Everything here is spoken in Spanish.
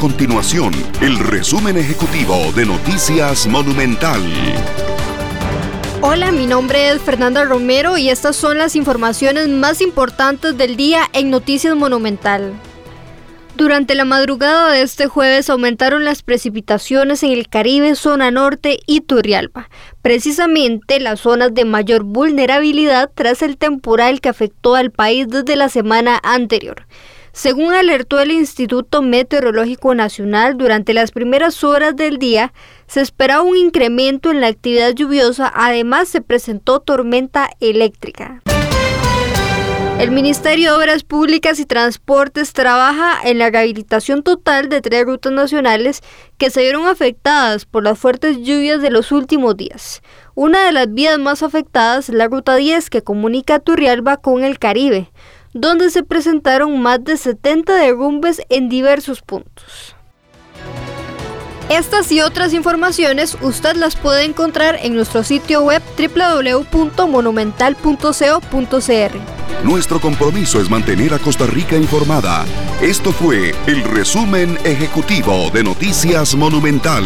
continuación el resumen ejecutivo de Noticias Monumental. Hola, mi nombre es Fernanda Romero y estas son las informaciones más importantes del día en Noticias Monumental. Durante la madrugada de este jueves aumentaron las precipitaciones en el Caribe, zona norte y Turrialba, precisamente las zonas de mayor vulnerabilidad tras el temporal que afectó al país desde la semana anterior. Según alertó el Instituto Meteorológico Nacional, durante las primeras horas del día se esperaba un incremento en la actividad lluviosa, además se presentó tormenta eléctrica. El Ministerio de Obras Públicas y Transportes trabaja en la rehabilitación total de tres rutas nacionales que se vieron afectadas por las fuertes lluvias de los últimos días. Una de las vías más afectadas es la Ruta 10 que comunica Turrialba con el Caribe, donde se presentaron más de 70 derrumbes en diversos puntos. Estas y otras informaciones usted las puede encontrar en nuestro sitio web www.monumental.co.cr. Nuestro compromiso es mantener a Costa Rica informada. Esto fue el resumen ejecutivo de Noticias Monumental.